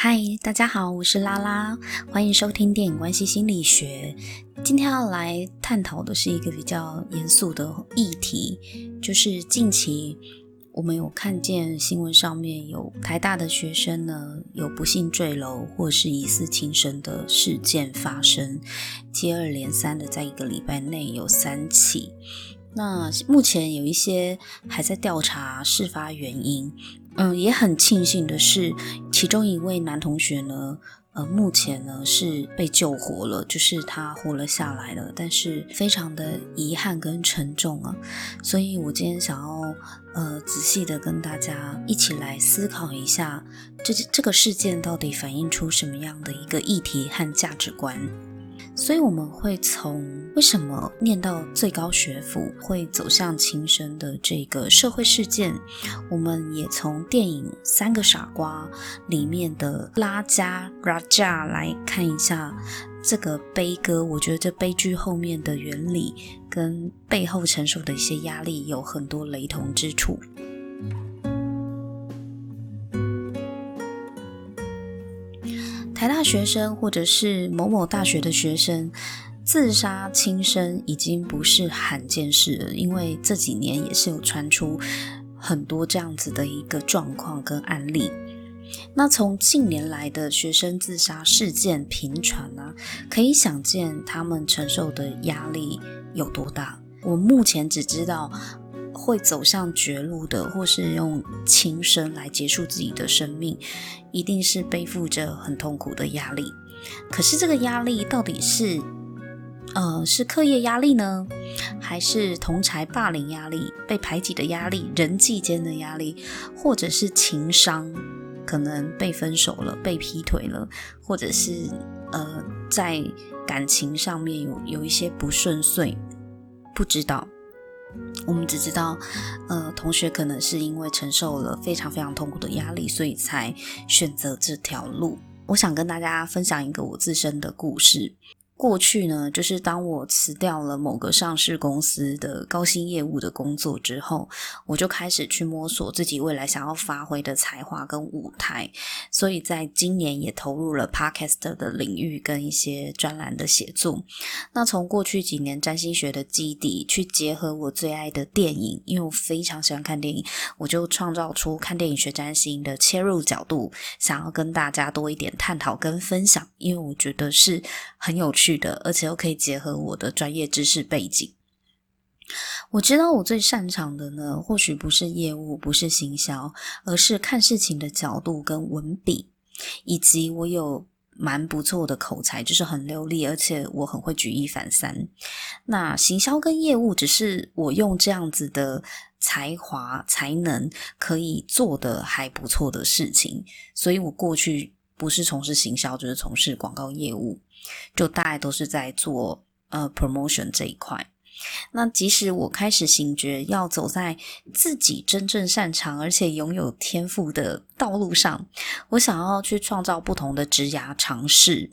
嗨，大家好，我是拉拉，欢迎收听电影关系心理学。今天要来探讨的是一个比较严肃的议题，就是近期我们有看见新闻上面有台大的学生呢，有不幸坠楼或是疑似轻生的事件发生，接二连三的在一个礼拜内有三起。那目前有一些还在调查事发原因。嗯，也很庆幸的是，其中一位男同学呢，呃，目前呢是被救活了，就是他活了下来了，但是非常的遗憾跟沉重啊，所以我今天想要呃仔细的跟大家一起来思考一下，这这个事件到底反映出什么样的一个议题和价值观。所以我们会从为什么念到最高学府会走向轻生的这个社会事件，我们也从电影《三个傻瓜》里面的拉加 Raja 来看一下这个悲歌。我觉得这悲剧后面的原理跟背后承受的一些压力有很多雷同之处。台大学生或者是某某大学的学生自杀轻生已经不是罕见事了，因为这几年也是有传出很多这样子的一个状况跟案例。那从近年来的学生自杀事件频传呢，可以想见他们承受的压力有多大。我目前只知道。会走向绝路的，或是用轻生来结束自己的生命，一定是背负着很痛苦的压力。可是这个压力到底是，呃，是课业压力呢，还是同侪霸凌压力、被排挤的压力、人际间的压力，或者是情商，可能被分手了、被劈腿了，或者是呃，在感情上面有有一些不顺遂，不知道。我们只知道，呃，同学可能是因为承受了非常非常痛苦的压力，所以才选择这条路。我想跟大家分享一个我自身的故事。过去呢，就是当我辞掉了某个上市公司的高薪业务的工作之后，我就开始去摸索自己未来想要发挥的才华跟舞台。所以在今年也投入了 Podcast 的领域跟一些专栏的写作。那从过去几年占星学的基底去结合我最爱的电影，因为我非常喜欢看电影，我就创造出看电影学占星的切入角度，想要跟大家多一点探讨跟分享，因为我觉得是很有趣的，而且又可以结合我的专业知识背景。我知道我最擅长的呢，或许不是业务，不是行销，而是看事情的角度跟文笔，以及我有蛮不错的口才，就是很流利，而且我很会举一反三。那行销跟业务，只是我用这样子的才华才能可以做的还不错的事情，所以我过去不是从事行销，就是从事广告业务。就大概都是在做呃 promotion 这一块。那即使我开始醒觉，要走在自己真正擅长而且拥有天赋的道路上，我想要去创造不同的职涯尝试。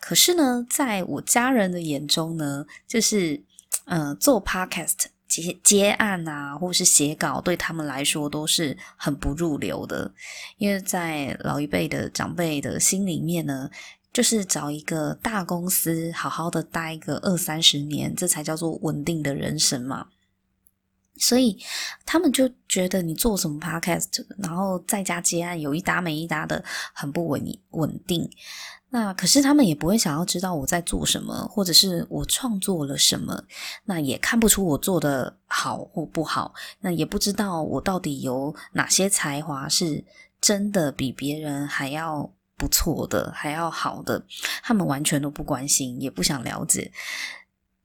可是呢，在我家人的眼中呢，就是呃做 podcast 接接案啊，或是写稿，对他们来说都是很不入流的，因为在老一辈的长辈的心里面呢。就是找一个大公司，好好的待个二三十年，这才叫做稳定的人生嘛。所以他们就觉得你做什么 podcast，然后在家接案，有一搭没一搭的，很不稳稳定。那可是他们也不会想要知道我在做什么，或者是我创作了什么。那也看不出我做的好或不好。那也不知道我到底有哪些才华是真的比别人还要。不错的，还要好的，他们完全都不关心，也不想了解。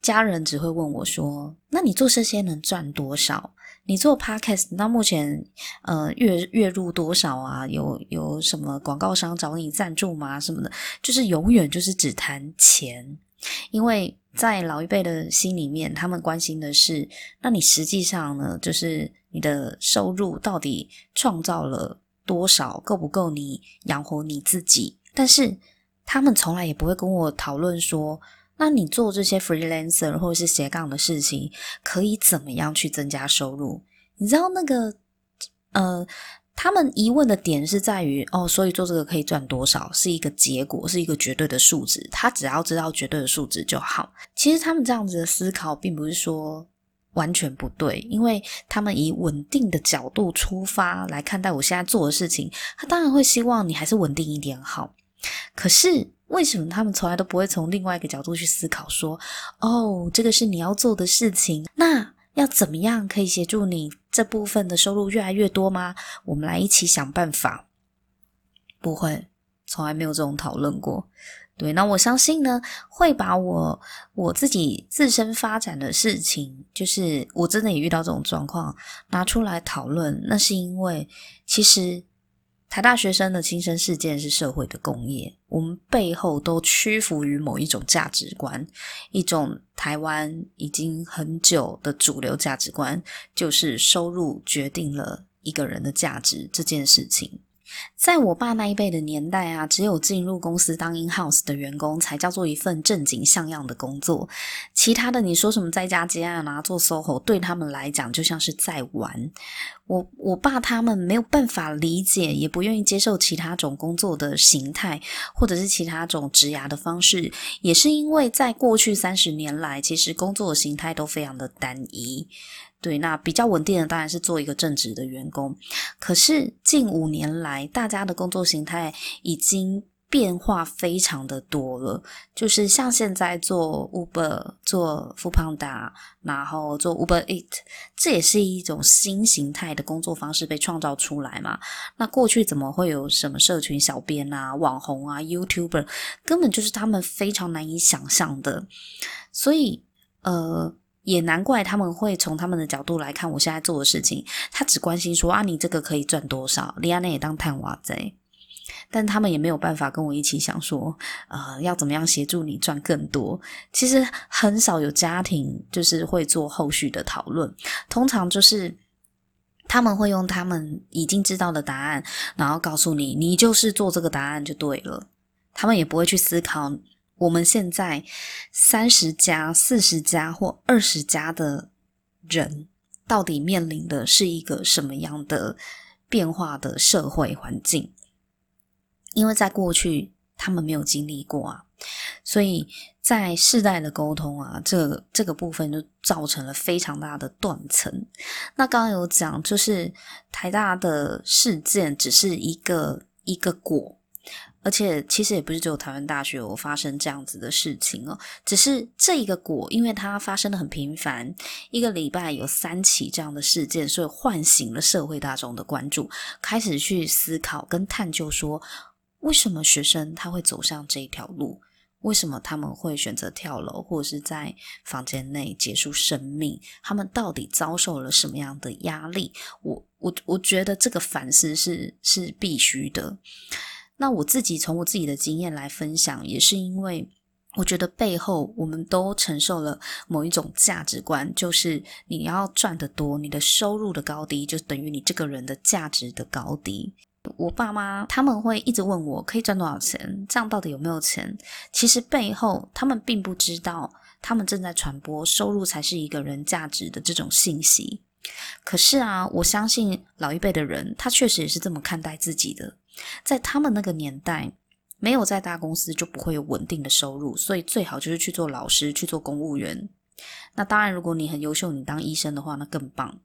家人只会问我说：“那你做这些能赚多少？你做 podcast，那目前呃月月入多少啊？有有什么广告商找你赞助吗？什么的，就是永远就是只谈钱。因为在老一辈的心里面，他们关心的是，那你实际上呢，就是你的收入到底创造了。”多少够不够你养活你自己？但是他们从来也不会跟我讨论说，那你做这些 freelancer 或者是斜杠的事情，可以怎么样去增加收入？你知道那个呃，他们疑问的点是在于哦，所以做这个可以赚多少，是一个结果，是一个绝对的数值。他只要知道绝对的数值就好。其实他们这样子的思考，并不是说完全不对，因为他们以稳定的角度出发来看待我现在做的事情，他当然会希望你还是稳定一点好。可是为什么他们从来都不会从另外一个角度去思考说，哦，这个是你要做的事情，那要怎么样可以协助你？这部分的收入越来越多吗？我们来一起想办法。不会，从来没有这种讨论过。对，那我相信呢，会把我我自己自身发展的事情，就是我真的也遇到这种状况，拿出来讨论。那是因为其实。台大学生的轻生事件是社会的工业，我们背后都屈服于某一种价值观，一种台湾已经很久的主流价值观，就是收入决定了一个人的价值这件事情。在我爸那一辈的年代啊，只有进入公司当 in house 的员工才叫做一份正经像样的工作，其他的你说什么在家接案啊，做 SOHO，对他们来讲就像是在玩。我我爸他们没有办法理解，也不愿意接受其他种工作的形态，或者是其他种职涯的方式，也是因为在过去三十年来，其实工作的形态都非常的单一。对，那比较稳定的当然是做一个正职的员工。可是近五年来，大家的工作形态已经变化非常的多了。就是像现在做 Uber、做 f o o p a n d a 然后做 Uber Eat，这也是一种新形态的工作方式被创造出来嘛。那过去怎么会有什么社群小编啊、网红啊、YouTuber，根本就是他们非常难以想象的。所以，呃。也难怪他们会从他们的角度来看我现在做的事情，他只关心说啊，你这个可以赚多少？李安内也当探娃贼，但他们也没有办法跟我一起想说，呃，要怎么样协助你赚更多？其实很少有家庭就是会做后续的讨论，通常就是他们会用他们已经知道的答案，然后告诉你，你就是做这个答案就对了，他们也不会去思考。我们现在三十家、四十家或二十家的人，到底面临的是一个什么样的变化的社会环境？因为在过去他们没有经历过啊，所以在世代的沟通啊，这、这个部分就造成了非常大的断层。那刚刚有讲，就是台大的事件只是一个一个果。而且其实也不是只有台湾大学有发生这样子的事情哦，只是这一个果，因为它发生的很频繁，一个礼拜有三起这样的事件，所以唤醒了社会大众的关注，开始去思考跟探究说，为什么学生他会走上这一条路？为什么他们会选择跳楼，或者是在房间内结束生命？他们到底遭受了什么样的压力？我我我觉得这个反思是是必须的。那我自己从我自己的经验来分享，也是因为我觉得背后我们都承受了某一种价值观，就是你要赚得多，你的收入的高低就等于你这个人的价值的高低。我爸妈他们会一直问我可以赚多少钱，这样到底有没有钱？其实背后他们并不知道，他们正在传播收入才是一个人价值的这种信息。可是啊，我相信老一辈的人，他确实也是这么看待自己的。在他们那个年代，没有在大公司就不会有稳定的收入，所以最好就是去做老师，去做公务员。那当然，如果你很优秀，你当医生的话，那更棒，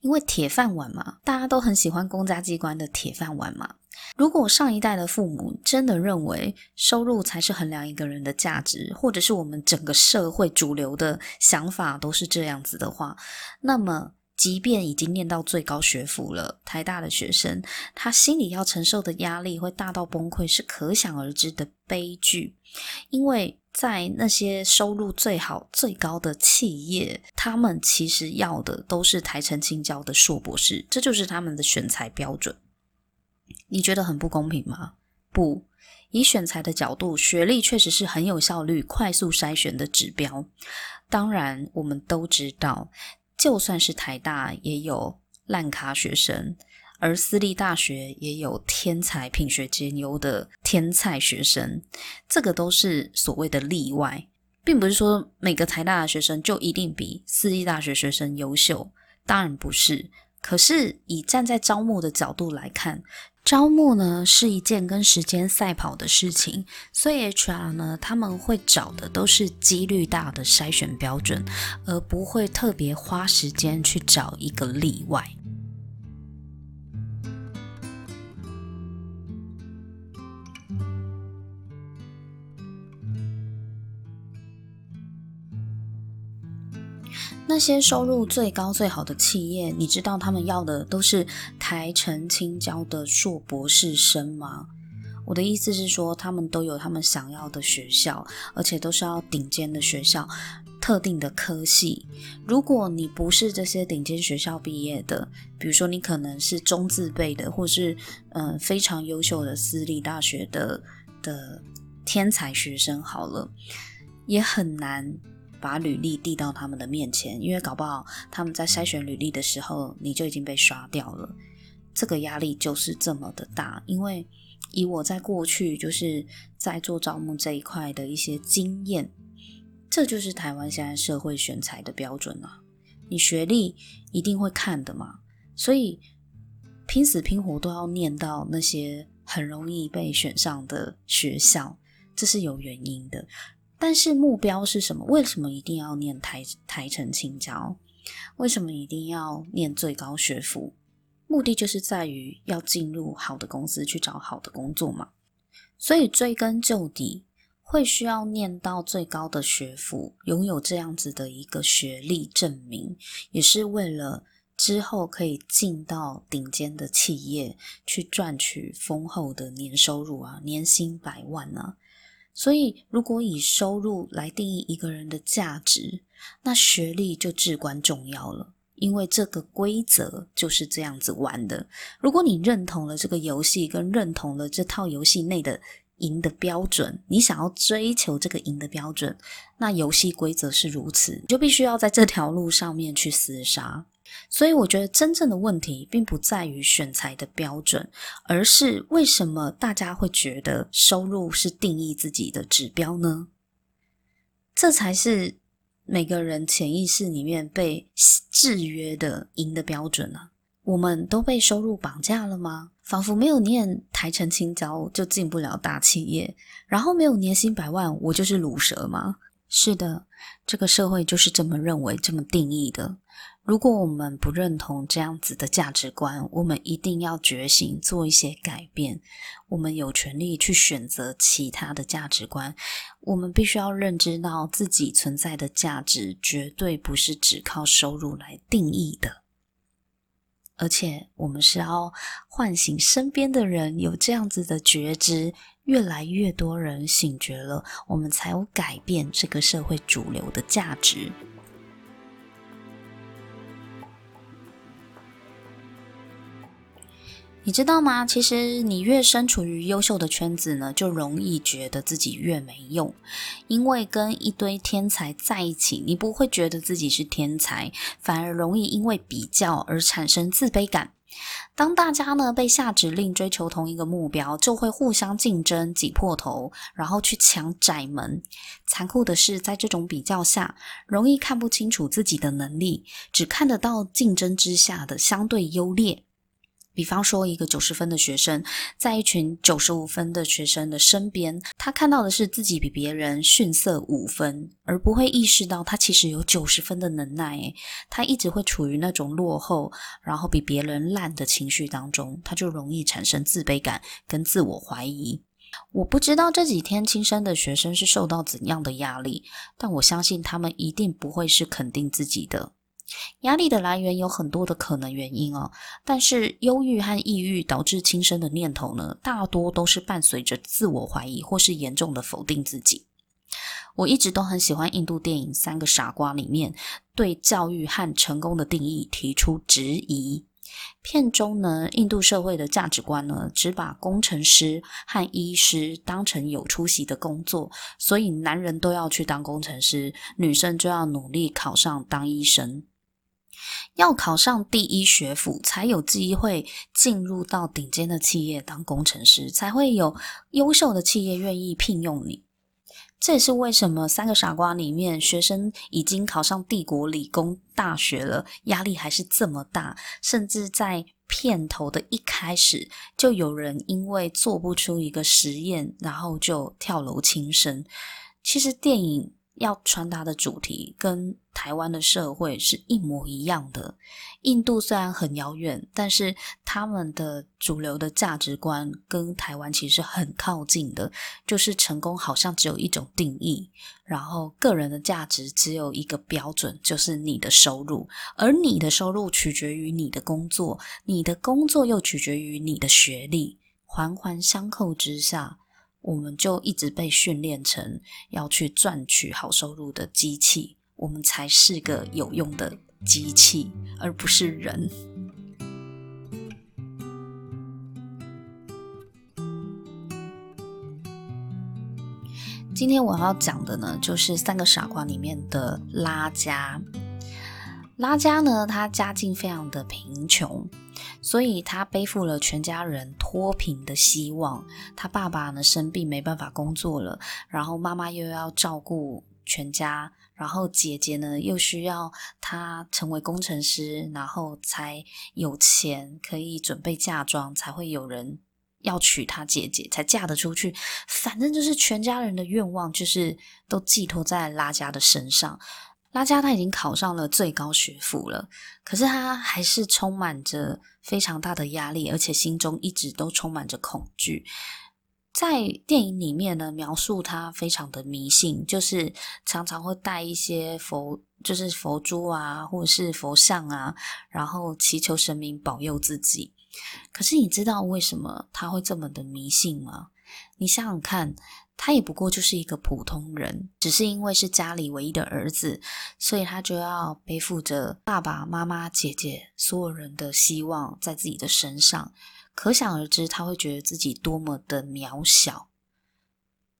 因为铁饭碗嘛，大家都很喜欢公家机关的铁饭碗嘛。如果上一代的父母真的认为收入才是衡量一个人的价值，或者是我们整个社会主流的想法都是这样子的话，那么。即便已经念到最高学府了，台大的学生，他心里要承受的压力会大到崩溃，是可想而知的悲剧。因为在那些收入最好、最高的企业，他们其实要的都是台清清交的硕博士，这就是他们的选才标准。你觉得很不公平吗？不，以选才的角度，学历确实是很有效率、快速筛选的指标。当然，我们都知道。就算是台大也有烂咖学生，而私立大学也有天才品学兼优的天才学生，这个都是所谓的例外，并不是说每个台大的学生就一定比私立大学学生优秀，当然不是。可是以站在招募的角度来看，招募呢是一件跟时间赛跑的事情，所以 HR 呢他们会找的都是几率大的筛选标准，而不会特别花时间去找一个例外。那些收入最高最好的企业，你知道他们要的都是台成青交的硕博士生吗？我的意思是说，他们都有他们想要的学校，而且都是要顶尖的学校、特定的科系。如果你不是这些顶尖学校毕业的，比如说你可能是中字辈的，或是嗯、非常优秀的私立大学的的天才学生，好了，也很难。把履历递到他们的面前，因为搞不好他们在筛选履历的时候，你就已经被刷掉了。这个压力就是这么的大。因为以我在过去就是在做招募这一块的一些经验，这就是台湾现在社会选才的标准啊。你学历一定会看的嘛，所以拼死拼活都要念到那些很容易被选上的学校，这是有原因的。但是目标是什么？为什么一定要念台台成清交？为什么一定要念最高学府？目的就是在于要进入好的公司去找好的工作嘛。所以追根究底，会需要念到最高的学府，拥有这样子的一个学历证明，也是为了之后可以进到顶尖的企业去赚取丰厚的年收入啊，年薪百万啊。所以，如果以收入来定义一个人的价值，那学历就至关重要了。因为这个规则就是这样子玩的。如果你认同了这个游戏，跟认同了这套游戏内的赢的标准，你想要追求这个赢的标准，那游戏规则是如此，你就必须要在这条路上面去厮杀。所以我觉得真正的问题并不在于选材的标准，而是为什么大家会觉得收入是定义自己的指标呢？这才是每个人潜意识里面被制约的赢的标准啊！我们都被收入绑架了吗？仿佛没有念台城青椒就进不了大企业，然后没有年薪百万我就是卤蛇吗？是的，这个社会就是这么认为、这么定义的。如果我们不认同这样子的价值观，我们一定要觉醒，做一些改变。我们有权利去选择其他的价值观。我们必须要认知到自己存在的价值，绝对不是只靠收入来定义的。而且，我们是要唤醒身边的人有这样子的觉知，越来越多人醒觉了，我们才有改变这个社会主流的价值。你知道吗？其实你越身处于优秀的圈子呢，就容易觉得自己越没用。因为跟一堆天才在一起，你不会觉得自己是天才，反而容易因为比较而产生自卑感。当大家呢被下指令追求同一个目标，就会互相竞争、挤破头，然后去抢窄门。残酷的是，在这种比较下，容易看不清楚自己的能力，只看得到竞争之下的相对优劣。比方说，一个九十分的学生，在一群九十五分的学生的身边，他看到的是自己比别人逊色五分，而不会意识到他其实有九十分的能耐。他一直会处于那种落后，然后比别人烂的情绪当中，他就容易产生自卑感跟自我怀疑。我不知道这几天轻生的学生是受到怎样的压力，但我相信他们一定不会是肯定自己的。压力的来源有很多的可能原因哦，但是忧郁和抑郁导致轻生的念头呢，大多都是伴随着自我怀疑或是严重的否定自己。我一直都很喜欢印度电影《三个傻瓜》里面对教育和成功的定义提出质疑。片中呢，印度社会的价值观呢，只把工程师和医师当成有出息的工作，所以男人都要去当工程师，女生就要努力考上当医生。要考上第一学府，才有机会进入到顶尖的企业当工程师，才会有优秀的企业愿意聘用你。这也是为什么《三个傻瓜》里面学生已经考上帝国理工大学了，压力还是这么大，甚至在片头的一开始就有人因为做不出一个实验，然后就跳楼轻生。其实电影。要传达的主题跟台湾的社会是一模一样的。印度虽然很遥远，但是他们的主流的价值观跟台湾其实很靠近的。就是成功好像只有一种定义，然后个人的价值只有一个标准，就是你的收入。而你的收入取决于你的工作，你的工作又取决于你的学历，环环相扣之下。我们就一直被训练成要去赚取好收入的机器，我们才是个有用的机器，而不是人。今天我要讲的呢，就是《三个傻瓜》里面的拉加。拉加呢，他家境非常的贫穷。所以他背负了全家人脱贫的希望。他爸爸呢，生病没办法工作了，然后妈妈又要照顾全家，然后姐姐呢又需要他成为工程师，然后才有钱可以准备嫁妆，才会有人要娶他姐姐，才嫁得出去。反正就是全家人的愿望，就是都寄托在拉加的身上。拉加他已经考上了最高学府了，可是他还是充满着非常大的压力，而且心中一直都充满着恐惧。在电影里面呢，描述他非常的迷信，就是常常会带一些佛，就是佛珠啊，或者是佛像啊，然后祈求神明保佑自己。可是你知道为什么他会这么的迷信吗？你想想看。他也不过就是一个普通人，只是因为是家里唯一的儿子，所以他就要背负着爸爸妈妈、姐姐所有人的希望在自己的身上。可想而知，他会觉得自己多么的渺小。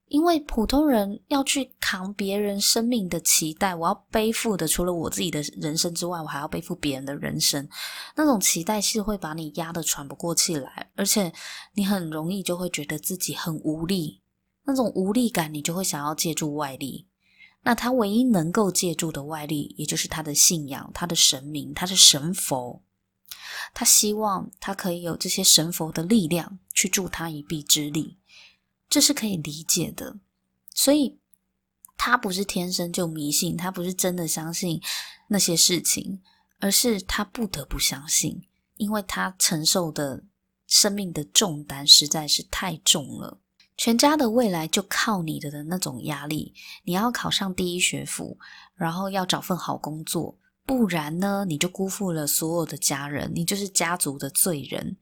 因为普通人要去扛别人生命的期待，我要背负的除了我自己的人生之外，我还要背负别人的人生。那种期待是会把你压得喘不过气来，而且你很容易就会觉得自己很无力。那种无力感，你就会想要借助外力。那他唯一能够借助的外力，也就是他的信仰、他的神明、他的神佛。他希望他可以有这些神佛的力量去助他一臂之力，这是可以理解的。所以，他不是天生就迷信，他不是真的相信那些事情，而是他不得不相信，因为他承受的生命的重担实在是太重了。全家的未来就靠你的的那种压力，你要考上第一学府，然后要找份好工作，不然呢，你就辜负了所有的家人，你就是家族的罪人，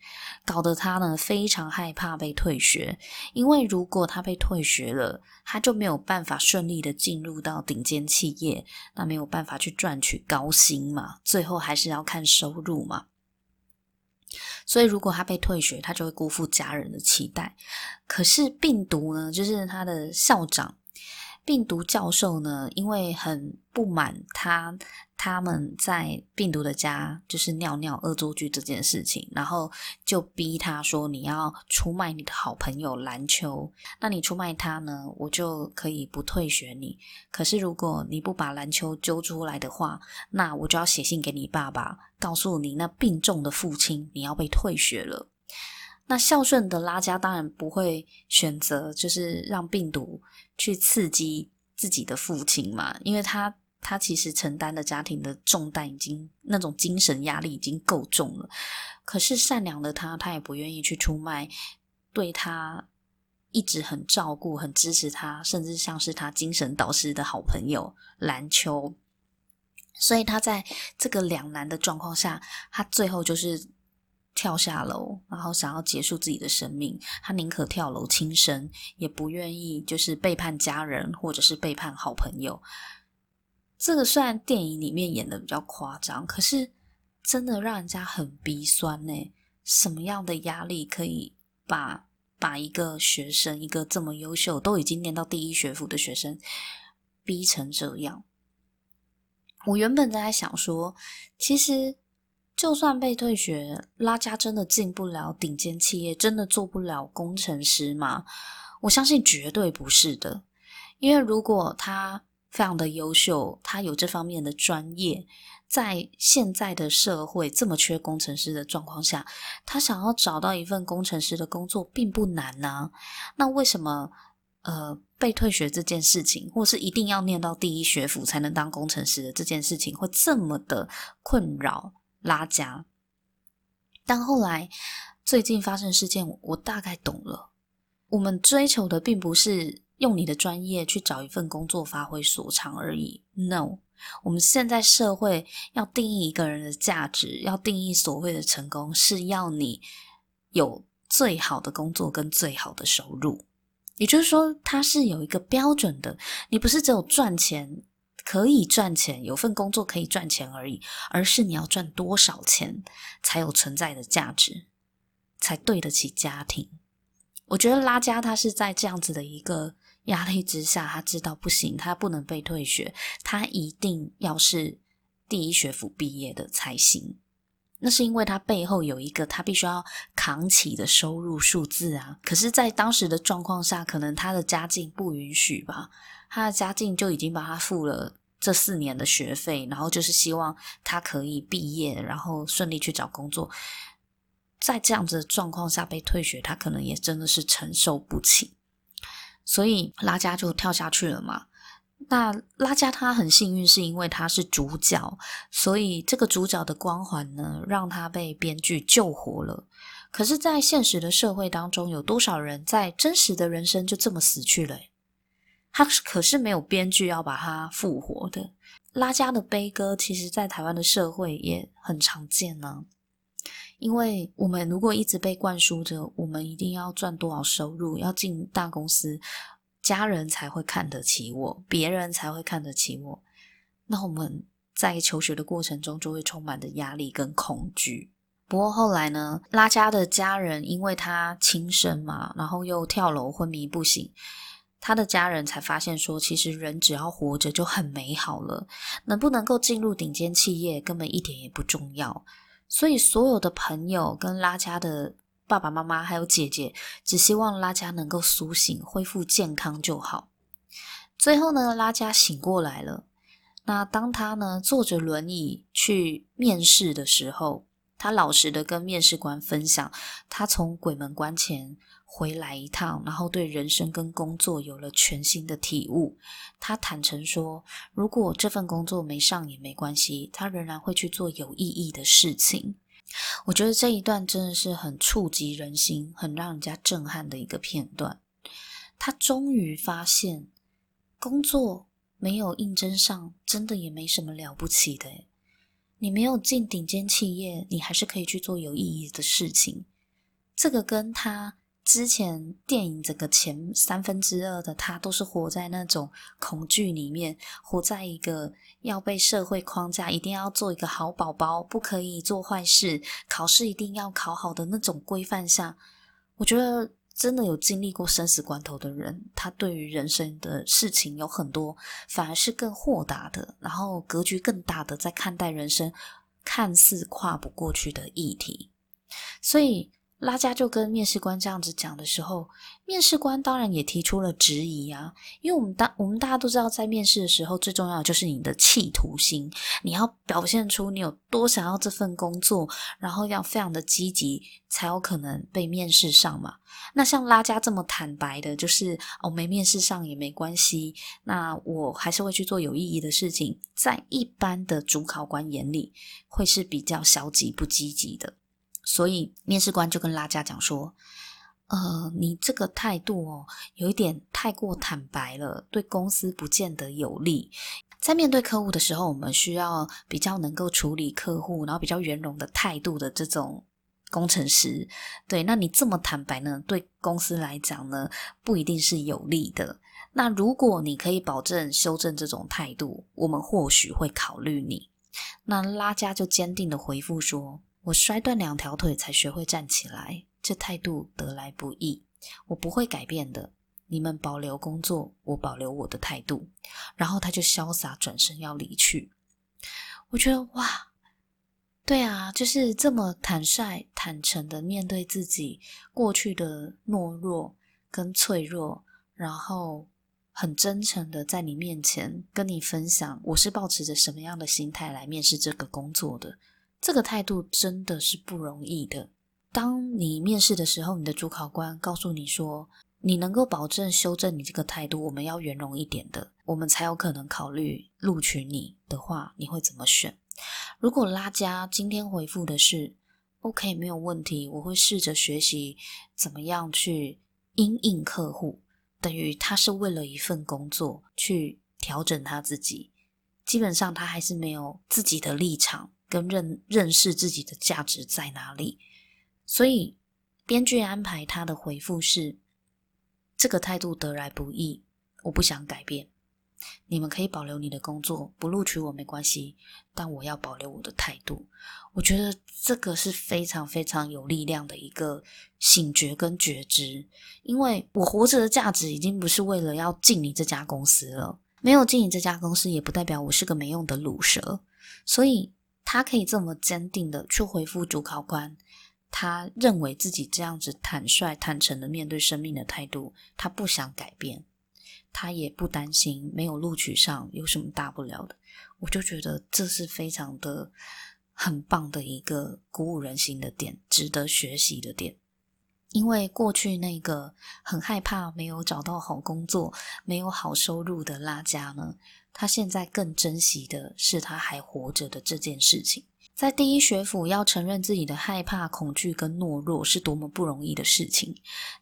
搞得他呢非常害怕被退学，因为如果他被退学了，他就没有办法顺利的进入到顶尖企业，那没有办法去赚取高薪嘛，最后还是要看收入嘛。所以，如果他被退学，他就会辜负家人的期待。可是，病毒呢，就是他的校长。病毒教授呢，因为很不满他他们在病毒的家就是尿尿恶作剧这件事情，然后就逼他说：“你要出卖你的好朋友篮球，那你出卖他呢，我就可以不退学你。可是如果你不把篮球揪出来的话，那我就要写信给你爸爸，告诉你那病重的父亲你要被退学了。”那孝顺的拉加当然不会选择，就是让病毒去刺激自己的父亲嘛，因为他他其实承担的家庭的重担已经那种精神压力已经够重了。可是善良的他，他也不愿意去出卖对他一直很照顾、很支持他，甚至像是他精神导师的好朋友蓝秋。所以他在这个两难的状况下，他最后就是。跳下楼，然后想要结束自己的生命，他宁可跳楼轻生，也不愿意就是背叛家人或者是背叛好朋友。这个虽然电影里面演的比较夸张，可是真的让人家很鼻酸呢。什么样的压力可以把把一个学生，一个这么优秀，都已经念到第一学府的学生，逼成这样？我原本在想说，其实。就算被退学，拉加真的进不了顶尖企业，真的做不了工程师吗？我相信绝对不是的，因为如果他非常的优秀，他有这方面的专业，在现在的社会这么缺工程师的状况下，他想要找到一份工程师的工作并不难呢、那为什么呃被退学这件事情，或是一定要念到第一学府才能当工程师的这件事情，会这么的困扰拉加？但后来最近发生事件，我大概懂了。我们追求的并不是。用你的专业去找一份工作，发挥所长而已。No，我们现在社会要定义一个人的价值，要定义所谓的成功，是要你有最好的工作跟最好的收入。也就是说，它是有一个标准的。你不是只有赚钱，可以赚钱，有份工作可以赚钱而已，而是你要赚多少钱才有存在的价值，才对得起家庭。我觉得拉加他是在这样子的一个。压力之下，他知道不行，他不能被退学，他一定要是第一学府毕业的才行。那是因为他背后有一个他必须要扛起的收入数字啊。可是，在当时的状况下，可能他的家境不允许吧。他的家境就已经帮他付了这四年的学费，然后就是希望他可以毕业，然后顺利去找工作。在这样子的状况下被退学，他可能也真的是承受不起。所以拉加就跳下去了嘛。那拉加他很幸运，是因为他是主角，所以这个主角的光环呢，让他被编剧救活了。可是，在现实的社会当中，有多少人在真实的人生就这么死去了？他可是没有编剧要把他复活的。拉加的悲歌，其实在台湾的社会也很常见呢。因为我们如果一直被灌输着，我们一定要赚多少收入，要进大公司，家人才会看得起我，别人才会看得起我，那我们在求学的过程中就会充满着压力跟恐惧。不过后来呢，拉加的家人因为他轻生嘛，然后又跳楼昏迷不醒，他的家人才发现说，其实人只要活着就很美好了，能不能够进入顶尖企业根本一点也不重要。所以，所有的朋友跟拉加的爸爸妈妈还有姐姐，只希望拉加能够苏醒、恢复健康就好。最后呢，拉加醒过来了。那当他呢坐着轮椅去面试的时候，他老实的跟面试官分享，他从鬼门关前回来一趟，然后对人生跟工作有了全新的体悟。他坦诚说，如果这份工作没上也没关系，他仍然会去做有意义的事情。我觉得这一段真的是很触及人心、很让人家震撼的一个片段。他终于发现，工作没有应征上，真的也没什么了不起的。你没有进顶尖企业，你还是可以去做有意义的事情。这个跟他之前电影整个前三分之二的他，都是活在那种恐惧里面，活在一个要被社会框架，一定要做一个好宝宝，不可以做坏事，考试一定要考好的那种规范下，我觉得。真的有经历过生死关头的人，他对于人生的事情有很多，反而是更豁达的，然后格局更大的在看待人生，看似跨不过去的议题，所以。拉加就跟面试官这样子讲的时候，面试官当然也提出了质疑啊，因为我们大我们大家都知道，在面试的时候最重要的就是你的企图心，你要表现出你有多想要这份工作，然后要非常的积极，才有可能被面试上嘛。那像拉加这么坦白的，就是哦，没面试上也没关系，那我还是会去做有意义的事情，在一般的主考官眼里，会是比较消极不积极的。所以面试官就跟拉加讲说：“呃，你这个态度哦，有一点太过坦白了，对公司不见得有利。在面对客户的时候，我们需要比较能够处理客户，然后比较圆融的态度的这种工程师。对，那你这么坦白呢，对公司来讲呢，不一定是有利的。那如果你可以保证修正这种态度，我们或许会考虑你。”那拉加就坚定的回复说。我摔断两条腿才学会站起来，这态度得来不易，我不会改变的。你们保留工作，我保留我的态度。然后他就潇洒转身要离去。我觉得哇，对啊，就是这么坦率、坦诚的面对自己过去的懦弱跟脆弱，然后很真诚的在你面前跟你分享，我是抱持着什么样的心态来面试这个工作的。这个态度真的是不容易的。当你面试的时候，你的主考官告诉你说，你能够保证修正你这个态度，我们要圆融一点的，我们才有可能考虑录取你的话，你会怎么选？如果拉加今天回复的是 OK，没有问题，我会试着学习怎么样去因应客户，等于他是为了一份工作去调整他自己，基本上他还是没有自己的立场。跟认认识自己的价值在哪里，所以编剧安排他的回复是：这个态度得来不易，我不想改变。你们可以保留你的工作，不录取我没关系，但我要保留我的态度。我觉得这个是非常非常有力量的一个醒觉跟觉知，因为我活着的价值已经不是为了要进你这家公司了，没有进你这家公司，也不代表我是个没用的卤蛇，所以。他可以这么坚定的去回复主考官，他认为自己这样子坦率、坦诚的面对生命的态度，他不想改变，他也不担心没有录取上有什么大不了的。我就觉得这是非常的很棒的一个鼓舞人心的点，值得学习的点。因为过去那个很害怕没有找到好工作、没有好收入的拉加呢，他现在更珍惜的是他还活着的这件事情。在第一学府要承认自己的害怕、恐惧跟懦弱是多么不容易的事情，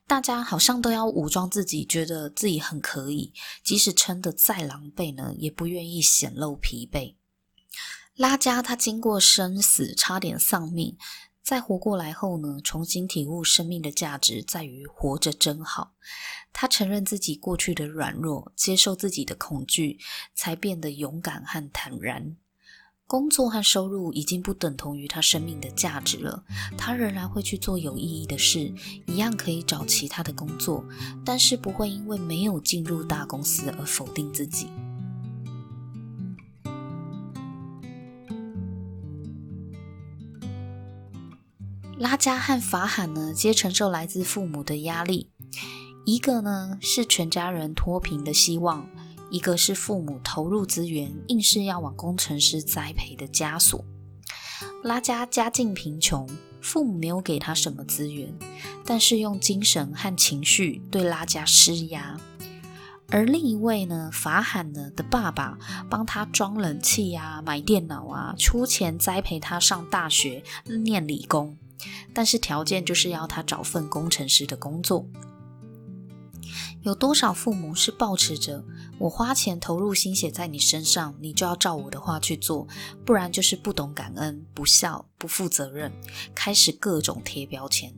大家好像都要武装自己，觉得自己很可以，即使撑得再狼狈呢，也不愿意显露疲惫。拉加他经过生死，差点丧命。在活过来后呢，重新体悟生命的价值在于活着真好。他承认自己过去的软弱，接受自己的恐惧，才变得勇敢和坦然。工作和收入已经不等同于他生命的价值了，他仍然会去做有意义的事，一样可以找其他的工作，但是不会因为没有进入大公司而否定自己。拉加和法罕呢，皆承受来自父母的压力。一个呢是全家人脱贫的希望，一个是父母投入资源，硬是要往工程师栽培的枷锁。拉加家境贫穷，父母没有给他什么资源，但是用精神和情绪对拉加施压。而另一位呢，法罕呢的爸爸帮他装冷气啊，买电脑啊，出钱栽培他上大学，念理工。但是条件就是要他找份工程师的工作。有多少父母是抱持着我花钱投入心血在你身上，你就要照我的话去做，不然就是不懂感恩、不孝、不负责任，开始各种贴标签。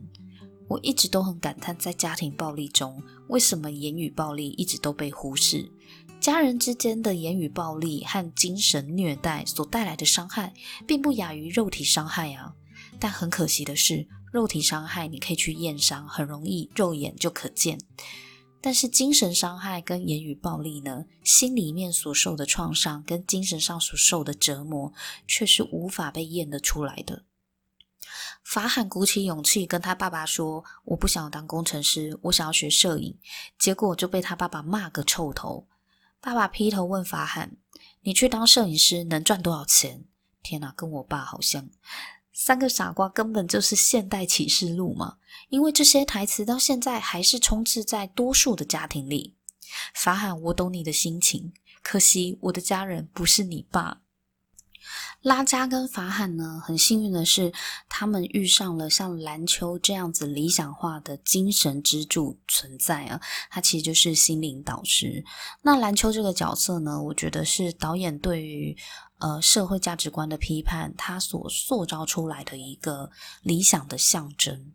我一直都很感叹，在家庭暴力中，为什么言语暴力一直都被忽视？家人之间的言语暴力和精神虐待所带来的伤害，并不亚于肉体伤害啊。但很可惜的是，肉体伤害你可以去验伤，很容易肉眼就可见。但是精神伤害跟言语暴力呢，心里面所受的创伤跟精神上所受的折磨，却是无法被验得出来的。法罕鼓起勇气跟他爸爸说：“我不想当工程师，我想要学摄影。”结果就被他爸爸骂个臭头。爸爸劈头问法罕：“你去当摄影师能赚多少钱？”天哪，跟我爸好像。三个傻瓜根本就是现代启示录嘛！因为这些台词到现在还是充斥在多数的家庭里。法海，我懂你的心情，可惜我的家人不是你爸。拉加跟法罕呢，很幸运的是，他们遇上了像篮球这样子理想化的精神支柱存在啊，他其实就是心灵导师。那篮球这个角色呢，我觉得是导演对于。呃，社会价值观的批判，他所塑造出来的一个理想的象征。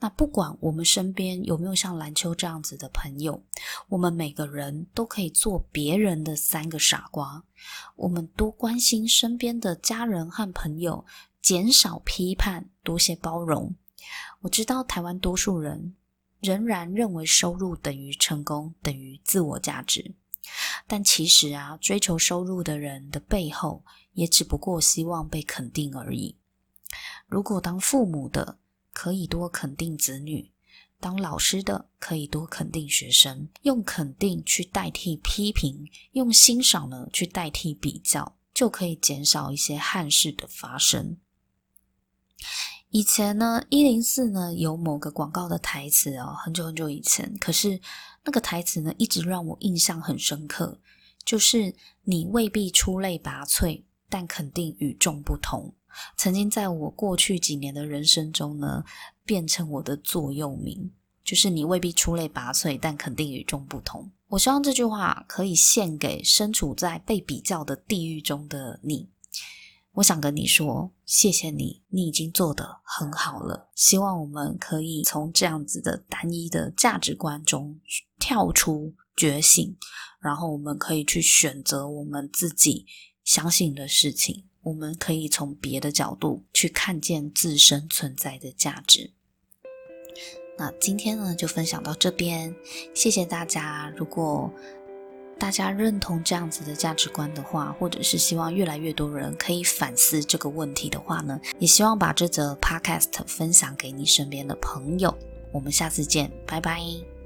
那不管我们身边有没有像蓝秋这样子的朋友，我们每个人都可以做别人的三个傻瓜。我们多关心身边的家人和朋友，减少批判，多些包容。我知道台湾多数人仍然认为收入等于成功，等于自我价值。但其实啊，追求收入的人的背后，也只不过希望被肯定而已。如果当父母的可以多肯定子女，当老师的可以多肯定学生，用肯定去代替批评，用欣赏呢去代替比较，就可以减少一些憾事的发生。以前呢，一零四呢有某个广告的台词哦，很久很久以前，可是那个台词呢一直让我印象很深刻，就是你未必出类拔萃，但肯定与众不同。曾经在我过去几年的人生中呢，变成我的座右铭，就是你未必出类拔萃，但肯定与众不同。我希望这句话可以献给身处在被比较的地狱中的你。我想跟你说，谢谢你，你已经做得很好了。希望我们可以从这样子的单一的价值观中跳出觉醒，然后我们可以去选择我们自己相信的事情。我们可以从别的角度去看见自身存在的价值。那今天呢，就分享到这边，谢谢大家。如果大家认同这样子的价值观的话，或者是希望越来越多人可以反思这个问题的话呢，也希望把这则 podcast 分享给你身边的朋友。我们下次见，拜拜。